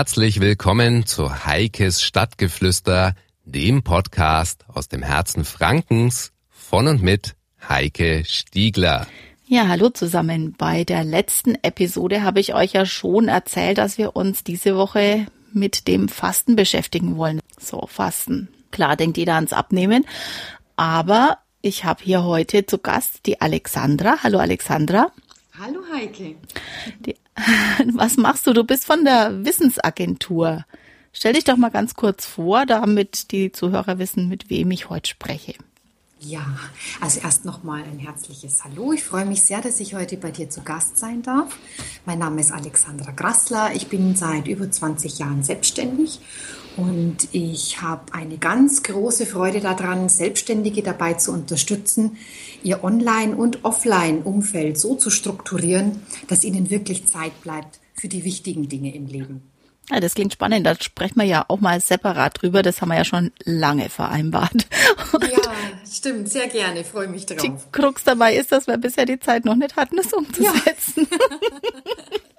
Herzlich willkommen zu Heikes Stadtgeflüster, dem Podcast aus dem Herzen Frankens von und mit Heike Stiegler. Ja, hallo zusammen. Bei der letzten Episode habe ich euch ja schon erzählt, dass wir uns diese Woche mit dem Fasten beschäftigen wollen. So, Fasten. Klar denkt jeder ans Abnehmen. Aber ich habe hier heute zu Gast die Alexandra. Hallo Alexandra. Hallo Heike. Die, was machst du? Du bist von der Wissensagentur. Stell dich doch mal ganz kurz vor, damit die Zuhörer wissen, mit wem ich heute spreche. Ja, also erst nochmal ein herzliches Hallo. Ich freue mich sehr, dass ich heute bei dir zu Gast sein darf. Mein Name ist Alexandra Grassler. Ich bin seit über 20 Jahren selbstständig und ich habe eine ganz große Freude daran, Selbstständige dabei zu unterstützen, ihr Online- und Offline-Umfeld so zu strukturieren, dass ihnen wirklich Zeit bleibt für die wichtigen Dinge im Leben. Ja, das klingt spannend. Da sprechen wir ja auch mal separat drüber. Das haben wir ja schon lange vereinbart. Und ja, stimmt. Sehr gerne. Freue mich drauf. Die Krux dabei ist, dass wir bisher die Zeit noch nicht hatten, es umzusetzen. Ja.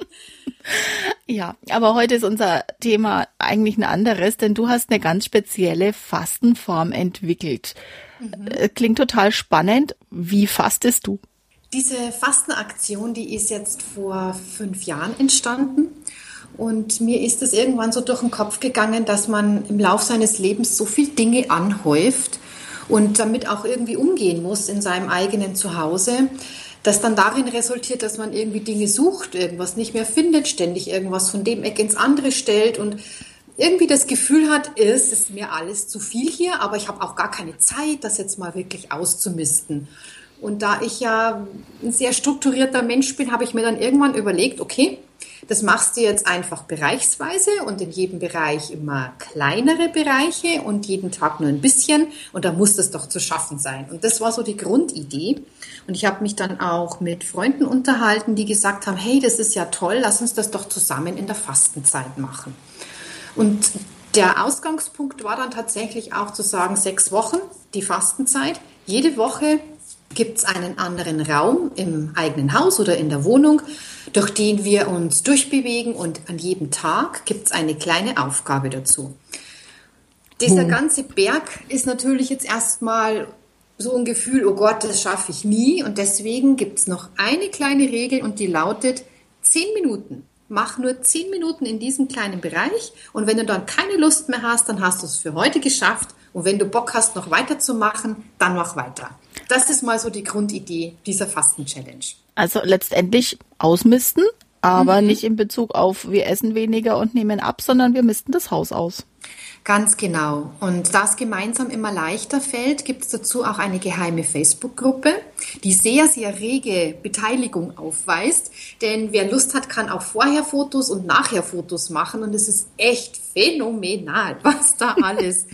ja, aber heute ist unser Thema eigentlich ein anderes, denn du hast eine ganz spezielle Fastenform entwickelt. Mhm. Äh, klingt total spannend. Wie fastest du? Diese Fastenaktion, die ist jetzt vor fünf Jahren entstanden. Und mir ist es irgendwann so durch den Kopf gegangen, dass man im Lauf seines Lebens so viele Dinge anhäuft und damit auch irgendwie umgehen muss in seinem eigenen Zuhause, das dann darin resultiert, dass man irgendwie Dinge sucht, irgendwas nicht mehr findet, ständig irgendwas von dem Eck ins andere stellt und irgendwie das Gefühl hat, es ist mir alles zu viel hier, aber ich habe auch gar keine Zeit, das jetzt mal wirklich auszumisten. Und da ich ja ein sehr strukturierter Mensch bin, habe ich mir dann irgendwann überlegt, okay, das machst du jetzt einfach bereichsweise und in jedem Bereich immer kleinere Bereiche und jeden Tag nur ein bisschen und da muss das doch zu schaffen sein. Und das war so die Grundidee. Und ich habe mich dann auch mit Freunden unterhalten, die gesagt haben, hey, das ist ja toll, lass uns das doch zusammen in der Fastenzeit machen. Und der Ausgangspunkt war dann tatsächlich auch zu sagen, sechs Wochen, die Fastenzeit. Jede Woche gibt es einen anderen Raum im eigenen Haus oder in der Wohnung, durch den wir uns durchbewegen und an jedem Tag gibt es eine kleine Aufgabe dazu. Dieser hm. ganze Berg ist natürlich jetzt erstmal so ein Gefühl, oh Gott, das schaffe ich nie. Und deswegen gibt es noch eine kleine Regel und die lautet zehn Minuten. Mach nur zehn Minuten in diesem kleinen Bereich und wenn du dann keine Lust mehr hast, dann hast du es für heute geschafft und wenn du Bock hast, noch weiterzumachen, dann mach weiter. Das ist mal so die Grundidee dieser Fasten-Challenge. Also letztendlich ausmisten, aber mhm. nicht in Bezug auf wir essen weniger und nehmen ab, sondern wir misten das Haus aus. Ganz genau. Und da es gemeinsam immer leichter fällt, gibt es dazu auch eine geheime Facebook-Gruppe, die sehr, sehr rege Beteiligung aufweist. Denn wer Lust hat, kann auch vorher Fotos und nachher Fotos machen. Und es ist echt phänomenal, was da alles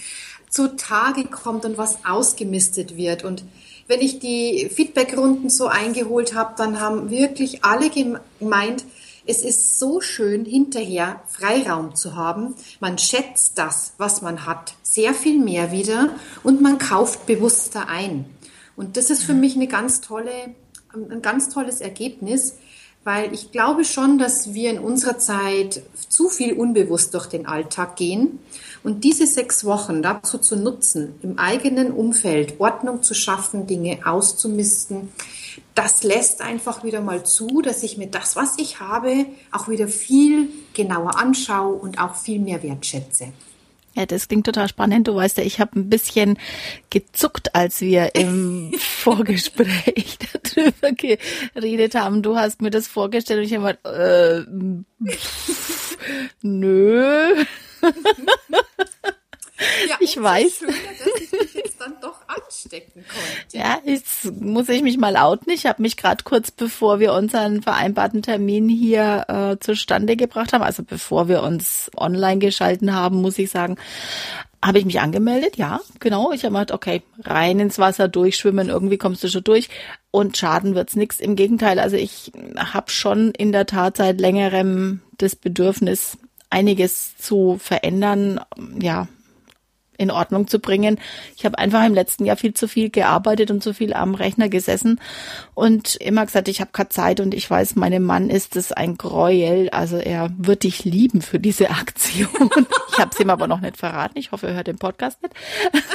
zutage kommt und was ausgemistet wird. Und wenn ich die Feedbackrunden so eingeholt habe, dann haben wirklich alle gemeint, es ist so schön, hinterher Freiraum zu haben. Man schätzt das, was man hat, sehr viel mehr wieder und man kauft bewusster ein. Und das ist für mich eine ganz tolle, ein ganz tolles Ergebnis, weil ich glaube schon, dass wir in unserer Zeit zu viel unbewusst durch den Alltag gehen. Und diese sechs Wochen dazu zu nutzen, im eigenen Umfeld Ordnung zu schaffen, Dinge auszumisten, das lässt einfach wieder mal zu, dass ich mir das, was ich habe, auch wieder viel genauer anschaue und auch viel mehr wertschätze. Ja, das klingt total spannend. Du weißt ja, ich habe ein bisschen gezuckt, als wir im Vorgespräch darüber geredet haben. Du hast mir das vorgestellt und ich habe gedacht, äh, pff, nö. Ja, ich weiß. Schöner, dass ich mich jetzt dann doch anstecken konnte. Ja, jetzt muss ich mich mal outen. Ich habe mich gerade kurz bevor wir unseren vereinbarten Termin hier äh, zustande gebracht haben, also bevor wir uns online geschalten haben, muss ich sagen, habe ich mich angemeldet, ja, genau. Ich habe gedacht, okay, rein ins Wasser durchschwimmen, irgendwie kommst du schon durch und schaden wird's nix. Im Gegenteil, also ich habe schon in der Tat seit längerem das Bedürfnis, einiges zu verändern. Ja, in Ordnung zu bringen. Ich habe einfach im letzten Jahr viel zu viel gearbeitet und zu viel am Rechner gesessen und immer gesagt, ich habe keine Zeit und ich weiß, meinem Mann ist es ein Gräuel. Also er wird dich lieben für diese Aktion. Ich habe es ihm aber noch nicht verraten. Ich hoffe, er hört den Podcast nicht.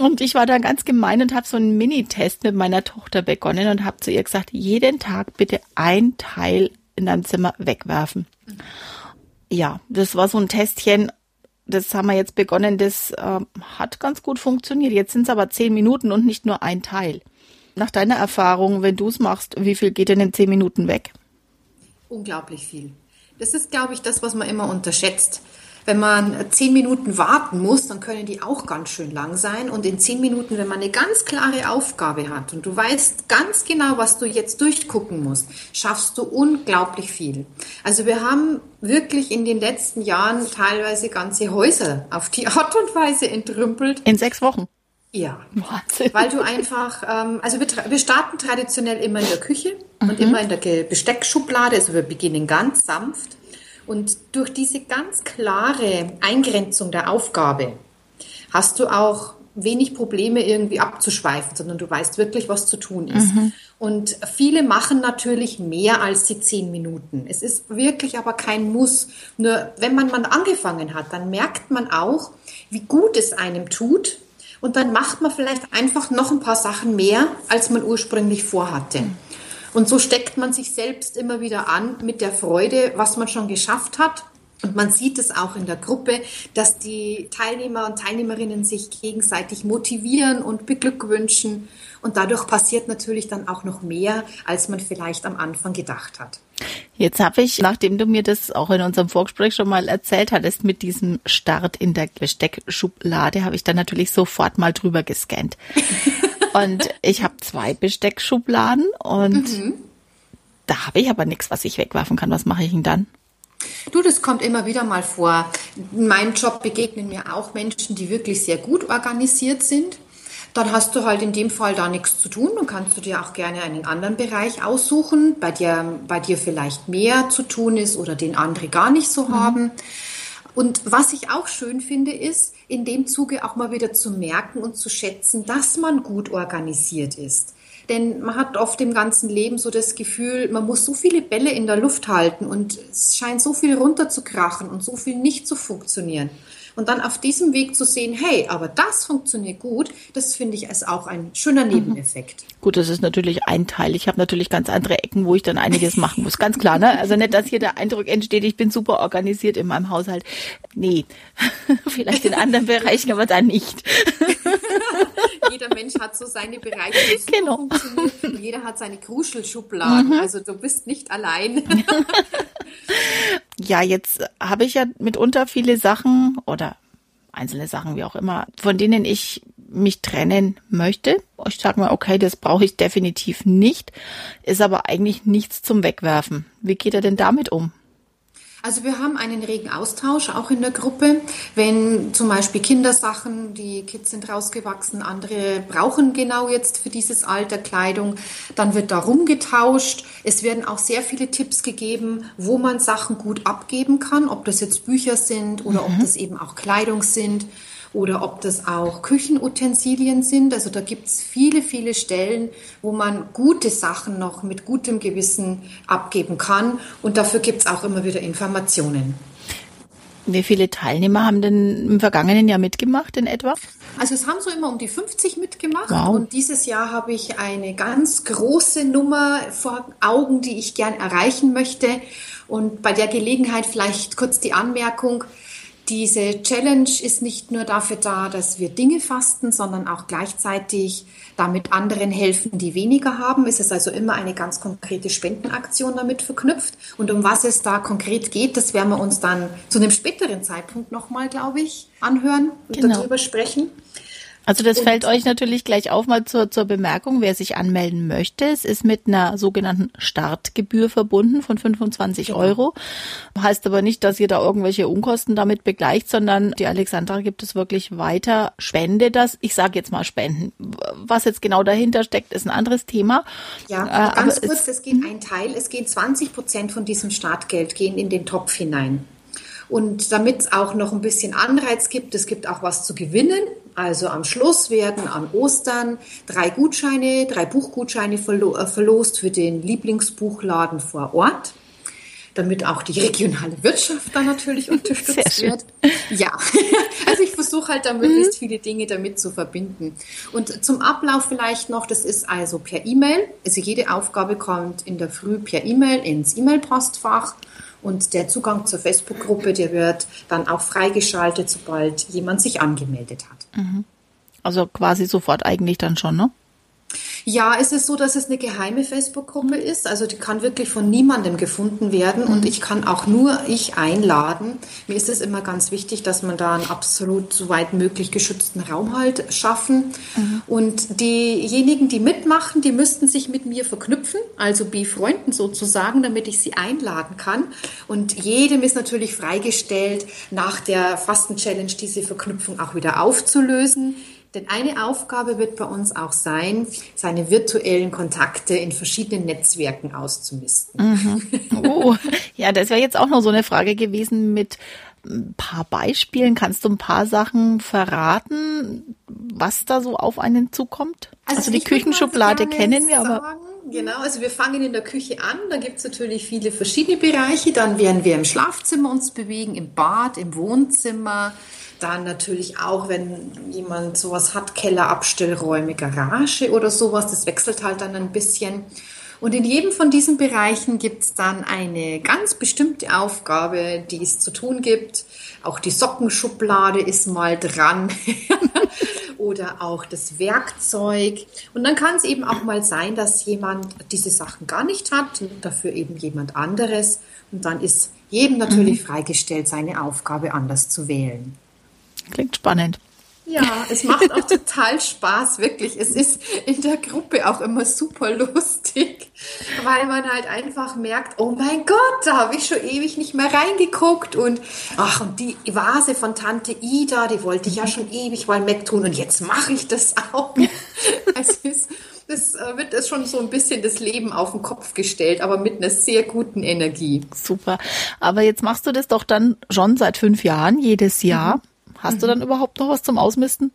Und ich war da ganz gemein und habe so einen Mini-Test mit meiner Tochter begonnen und habe zu ihr gesagt, jeden Tag bitte ein Teil in deinem Zimmer wegwerfen. Ja, das war so ein Testchen. Das haben wir jetzt begonnen. Das äh, hat ganz gut funktioniert. Jetzt sind es aber zehn Minuten und nicht nur ein Teil. Nach deiner Erfahrung, wenn du es machst, wie viel geht denn in zehn Minuten weg? Unglaublich viel. Das ist, glaube ich, das, was man immer unterschätzt. Wenn man zehn Minuten warten muss, dann können die auch ganz schön lang sein. Und in zehn Minuten, wenn man eine ganz klare Aufgabe hat und du weißt ganz genau, was du jetzt durchgucken musst, schaffst du unglaublich viel. Also wir haben wirklich in den letzten Jahren teilweise ganze Häuser auf die Art und Weise entrümpelt. In sechs Wochen. Ja, Wahnsinn. weil du einfach, ähm, also wir, wir starten traditionell immer in der Küche mhm. und immer in der Besteckschublade, also wir beginnen ganz sanft und durch diese ganz klare Eingrenzung der Aufgabe hast du auch wenig Probleme irgendwie abzuschweifen, sondern du weißt wirklich, was zu tun ist. Mhm. Und viele machen natürlich mehr als die zehn Minuten. Es ist wirklich aber kein Muss. Nur wenn man mal angefangen hat, dann merkt man auch, wie gut es einem tut. Und dann macht man vielleicht einfach noch ein paar Sachen mehr, als man ursprünglich vorhatte. Mhm. Und so steckt man sich selbst immer wieder an mit der Freude, was man schon geschafft hat. Und man sieht es auch in der Gruppe, dass die Teilnehmer und Teilnehmerinnen sich gegenseitig motivieren und beglückwünschen. Und dadurch passiert natürlich dann auch noch mehr, als man vielleicht am Anfang gedacht hat. Jetzt habe ich, nachdem du mir das auch in unserem Vorgespräch schon mal erzählt hattest, mit diesem Start in der Besteckschublade, habe ich dann natürlich sofort mal drüber gescannt. Und ich habe zwei Besteckschubladen und mhm. da habe ich aber nichts, was ich wegwerfen kann. Was mache ich denn dann? Du, das kommt immer wieder mal vor. In meinem Job begegnen mir auch Menschen, die wirklich sehr gut organisiert sind. Dann hast du halt in dem Fall da nichts zu tun. Dann kannst du dir auch gerne einen anderen Bereich aussuchen, bei dir, bei dir vielleicht mehr zu tun ist oder den andere gar nicht so mhm. haben. Und was ich auch schön finde, ist, in dem Zuge auch mal wieder zu merken und zu schätzen, dass man gut organisiert ist. Denn man hat oft im ganzen Leben so das Gefühl, man muss so viele Bälle in der Luft halten und es scheint so viel runterzukrachen und so viel nicht zu funktionieren. Und dann auf diesem Weg zu sehen, hey, aber das funktioniert gut, das finde ich als auch ein schöner mhm. Nebeneffekt. Gut, das ist natürlich ein Teil. Ich habe natürlich ganz andere Ecken, wo ich dann einiges machen muss. Ganz klar, ne? Also nicht, dass hier der Eindruck entsteht, ich bin super organisiert in meinem Haushalt. Nee, vielleicht in anderen Bereichen, aber da nicht. jeder Mensch hat so seine Bereiche. Genau. Jeder hat seine Kruschelschubladen. Mhm. Also du bist nicht allein. ja, jetzt habe ich ja mitunter viele Sachen oder einzelne Sachen, wie auch immer, von denen ich mich trennen möchte. Ich sage mal, okay, das brauche ich definitiv nicht, ist aber eigentlich nichts zum Wegwerfen. Wie geht er denn damit um? Also wir haben einen regen Austausch auch in der Gruppe. Wenn zum Beispiel Kindersachen, die Kids sind rausgewachsen, andere brauchen genau jetzt für dieses Alter Kleidung, dann wird da rumgetauscht. Es werden auch sehr viele Tipps gegeben, wo man Sachen gut abgeben kann, ob das jetzt Bücher sind oder mhm. ob das eben auch Kleidung sind oder ob das auch Küchenutensilien sind. Also da gibt es viele, viele Stellen, wo man gute Sachen noch mit gutem Gewissen abgeben kann. Und dafür gibt es auch immer wieder Informationen. Wie viele Teilnehmer haben denn im vergangenen Jahr mitgemacht in etwa? Also es haben so immer um die 50 mitgemacht wow. und dieses Jahr habe ich eine ganz große Nummer vor Augen, die ich gern erreichen möchte. Und bei der Gelegenheit vielleicht kurz die Anmerkung, diese Challenge ist nicht nur dafür da, dass wir Dinge fasten, sondern auch gleichzeitig damit anderen helfen, die weniger haben. Es ist also immer eine ganz konkrete Spendenaktion damit verknüpft. Und um was es da konkret geht, das werden wir uns dann zu einem späteren Zeitpunkt nochmal, glaube ich, anhören und genau. darüber sprechen. Also das fällt euch natürlich gleich auf mal zur, zur Bemerkung, wer sich anmelden möchte. Es ist mit einer sogenannten Startgebühr verbunden von 25 genau. Euro. Heißt aber nicht, dass ihr da irgendwelche Unkosten damit begleicht, sondern die Alexandra gibt es wirklich weiter. Spende das. Ich sage jetzt mal Spenden. Was jetzt genau dahinter steckt, ist ein anderes Thema. Ja, äh, ganz kurz, es, es geht ein Teil, es geht 20 Prozent von diesem Startgeld gehen in den Topf hinein. Und damit es auch noch ein bisschen Anreiz gibt, es gibt auch was zu gewinnen. Also am Schluss werden an Ostern drei Gutscheine, drei Buchgutscheine verlo äh, verlost für den Lieblingsbuchladen vor Ort damit auch die regionale Wirtschaft da natürlich unterstützt wird. Ja, also ich versuche halt da möglichst mhm. viele Dinge damit zu verbinden. Und zum Ablauf vielleicht noch, das ist also per E-Mail. Also jede Aufgabe kommt in der Früh per E-Mail ins E-Mail-Postfach. Und der Zugang zur Facebook-Gruppe, der wird dann auch freigeschaltet, sobald jemand sich angemeldet hat. Also quasi sofort eigentlich dann schon, ne? Ja, es ist so, dass es eine geheime Facebook-Gruppe ist. Also die kann wirklich von niemandem gefunden werden und ich kann auch nur ich einladen. Mir ist es immer ganz wichtig, dass man da einen absolut so weit möglich geschützten Raum halt schaffen. Mhm. Und diejenigen, die mitmachen, die müssten sich mit mir verknüpfen, also befreunden sozusagen, damit ich sie einladen kann. Und jedem ist natürlich freigestellt, nach der Fasten-Challenge diese Verknüpfung auch wieder aufzulösen. Denn eine Aufgabe wird bei uns auch sein, seine virtuellen Kontakte in verschiedenen Netzwerken auszumisten. Mhm. Oh, ja, das wäre jetzt auch noch so eine Frage gewesen mit ein paar Beispielen. Kannst du ein paar Sachen verraten, was da so auf einen zukommt? Also, also die Küchenschublade kennen wir, aber. Genau, also wir fangen in der Küche an. Da gibt es natürlich viele verschiedene Bereiche. Dann werden wir im Schlafzimmer uns bewegen, im Bad, im Wohnzimmer dann natürlich auch, wenn jemand sowas hat, Keller, Abstellräume, Garage oder sowas, das wechselt halt dann ein bisschen. Und in jedem von diesen Bereichen gibt es dann eine ganz bestimmte Aufgabe, die es zu tun gibt. Auch die Sockenschublade ist mal dran oder auch das Werkzeug. Und dann kann es eben auch mal sein, dass jemand diese Sachen gar nicht hat, dafür eben jemand anderes. Und dann ist jedem natürlich mhm. freigestellt, seine Aufgabe anders zu wählen. Klingt spannend. Ja, es macht auch total Spaß, wirklich. Es ist in der Gruppe auch immer super lustig, weil man halt einfach merkt, oh mein Gott, da habe ich schon ewig nicht mehr reingeguckt und ach, und die Vase von Tante Ida, die wollte ich ja schon ewig mal wegtun und jetzt mache ich das auch. es ist, das wird das schon so ein bisschen das Leben auf den Kopf gestellt, aber mit einer sehr guten Energie. Super. Aber jetzt machst du das doch dann schon seit fünf Jahren, jedes Jahr. Mhm. Hast mhm. du dann überhaupt noch was zum Ausmisten?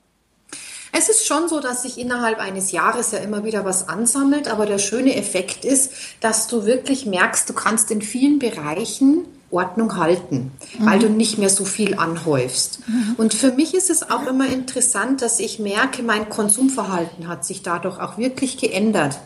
Es ist schon so, dass sich innerhalb eines Jahres ja immer wieder was ansammelt, aber der schöne Effekt ist, dass du wirklich merkst, du kannst in vielen Bereichen Ordnung halten, mhm. weil du nicht mehr so viel anhäufst. Mhm. Und für mich ist es auch immer interessant, dass ich merke, mein Konsumverhalten hat sich dadurch auch wirklich geändert.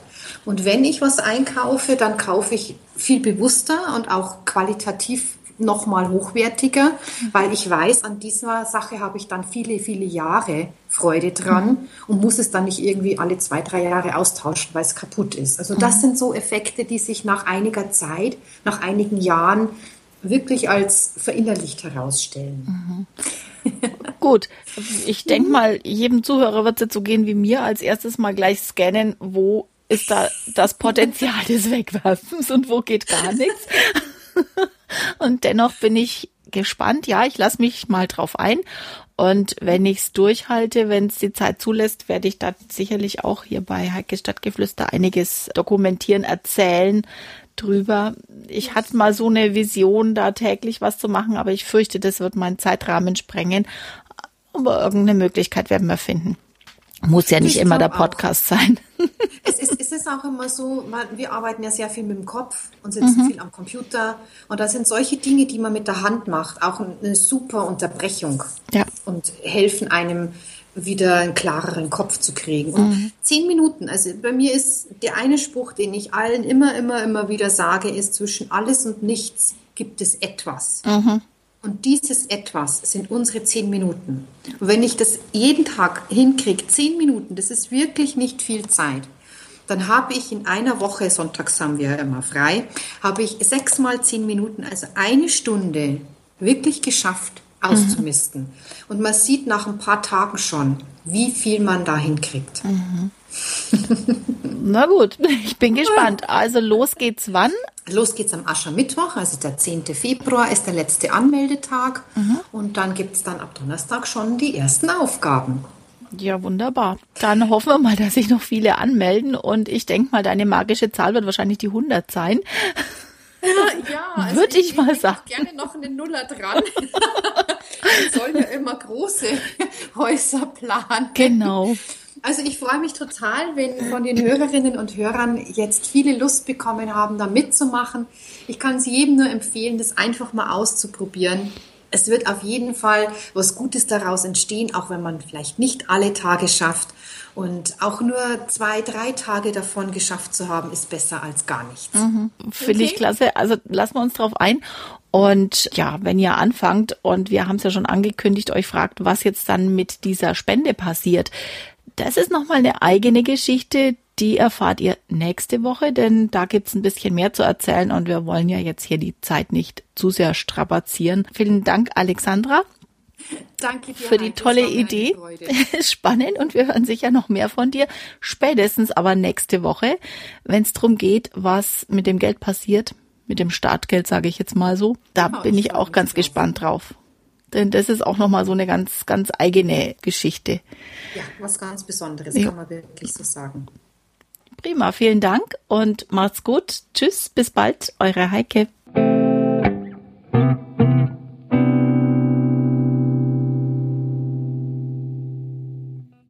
Und wenn ich was einkaufe, dann kaufe ich viel bewusster und auch qualitativ nochmal hochwertiger, weil ich weiß, an dieser Sache habe ich dann viele, viele Jahre Freude dran mhm. und muss es dann nicht irgendwie alle zwei, drei Jahre austauschen, weil es kaputt ist. Also das mhm. sind so Effekte, die sich nach einiger Zeit, nach einigen Jahren wirklich als verinnerlicht herausstellen. Mhm. Gut, ich denke mal, jedem Zuhörer wird es jetzt so gehen wie mir, als erstes mal gleich scannen, wo ist da das Potenzial des Wegwerfens und wo geht gar nichts. Und dennoch bin ich gespannt. Ja, ich lasse mich mal drauf ein. Und wenn ich es durchhalte, wenn es die Zeit zulässt, werde ich da sicherlich auch hier bei Heike Stadtgeflüster einiges dokumentieren, erzählen drüber. Ich hatte mal so eine Vision, da täglich was zu machen, aber ich fürchte, das wird meinen Zeitrahmen sprengen. Aber irgendeine Möglichkeit werden wir finden. Muss ja nicht ich immer der Podcast auch. sein. Es ist, es ist auch immer so, wir arbeiten ja sehr viel mit dem Kopf und sitzen mhm. viel am Computer. Und da sind solche Dinge, die man mit der Hand macht, auch eine super Unterbrechung. Ja. Und helfen einem wieder einen klareren Kopf zu kriegen. Und mhm. zehn Minuten, also bei mir ist der eine Spruch, den ich allen immer, immer, immer wieder sage, ist, zwischen alles und nichts gibt es etwas. Mhm. Und dieses Etwas sind unsere zehn Minuten. Und wenn ich das jeden Tag hinkriege, zehn Minuten, das ist wirklich nicht viel Zeit, dann habe ich in einer Woche, sonntags haben wir ja immer frei, habe ich sechs mal zehn Minuten, also eine Stunde wirklich geschafft auszumisten. Mhm. Und man sieht nach ein paar Tagen schon, wie viel man da hinkriegt. Mhm. Na gut, ich bin gespannt. Also los geht's wann? Los geht's am Aschermittwoch, also der 10. Februar ist der letzte Anmeldetag. Mhm. Und dann gibt's dann ab Donnerstag schon die ersten Aufgaben. Ja, wunderbar. Dann hoffen wir mal, dass sich noch viele anmelden und ich denke mal, deine magische Zahl wird wahrscheinlich die 100 sein. Ja, also würde ich, ich, mal sagen. Ich gerne noch einen Nuller dran. Wir sollen ja immer große Häuser planen. Genau. Also ich freue mich total, wenn von den Hörerinnen und Hörern jetzt viele Lust bekommen haben, da mitzumachen. Ich kann es jedem nur empfehlen, das einfach mal auszuprobieren. Es wird auf jeden Fall was Gutes daraus entstehen, auch wenn man vielleicht nicht alle Tage schafft. Und auch nur zwei, drei Tage davon geschafft zu haben, ist besser als gar nichts. Mhm. Finde okay. ich klasse. Also lassen wir uns drauf ein. Und ja, wenn ihr anfangt und wir haben es ja schon angekündigt, euch fragt, was jetzt dann mit dieser Spende passiert, das ist nochmal eine eigene Geschichte, die erfahrt ihr nächste Woche, denn da gibt's ein bisschen mehr zu erzählen und wir wollen ja jetzt hier die Zeit nicht zu sehr strapazieren. Vielen Dank, Alexandra. Danke dir, für die tolle Idee. Spannend und wir hören sicher noch mehr von dir. Spätestens aber nächste Woche, wenn es darum geht, was mit dem Geld passiert, mit dem Startgeld, sage ich jetzt mal so. Da genau, bin ich auch ganz gespannt drauf. Denn das ist auch nochmal so eine ganz, ganz eigene Geschichte. Ja, was ganz Besonderes, ja. kann man wirklich so sagen. Prima, vielen Dank und macht's gut. Tschüss, bis bald, eure Heike.